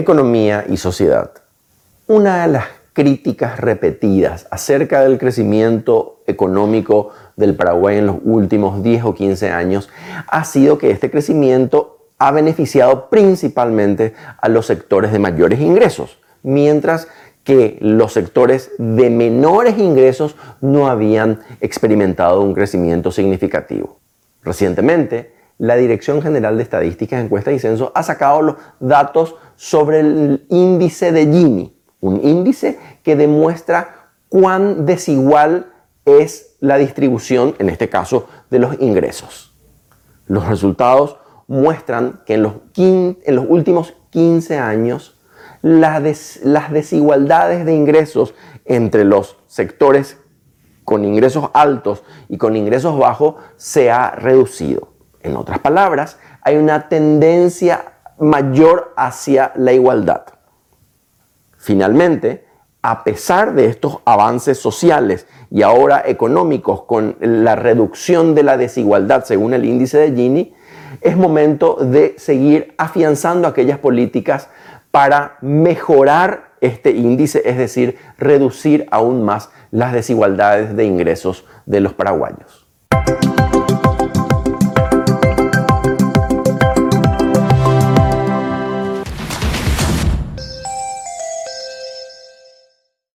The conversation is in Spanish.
economía y sociedad. Una de las críticas repetidas acerca del crecimiento económico del Paraguay en los últimos 10 o 15 años ha sido que este crecimiento ha beneficiado principalmente a los sectores de mayores ingresos, mientras que los sectores de menores ingresos no habían experimentado un crecimiento significativo. Recientemente, la Dirección General de Estadísticas, Encuestas y Censos ha sacado los datos sobre el índice de Gini, un índice que demuestra cuán desigual es la distribución, en este caso, de los ingresos. Los resultados muestran que en los, últimos 15 años las desigualdades de ingresos entre los sectores con ingresos altos y con ingresos bajos se ha reducido. En otras palabras, hay una tendencia mayor hacia la igualdad. Finalmente, a pesar de estos avances sociales y ahora económicos con la reducción de la desigualdad según el índice de Gini, es momento de seguir afianzando aquellas políticas para mejorar este índice, es decir, reducir aún más las desigualdades de ingresos de los paraguayos.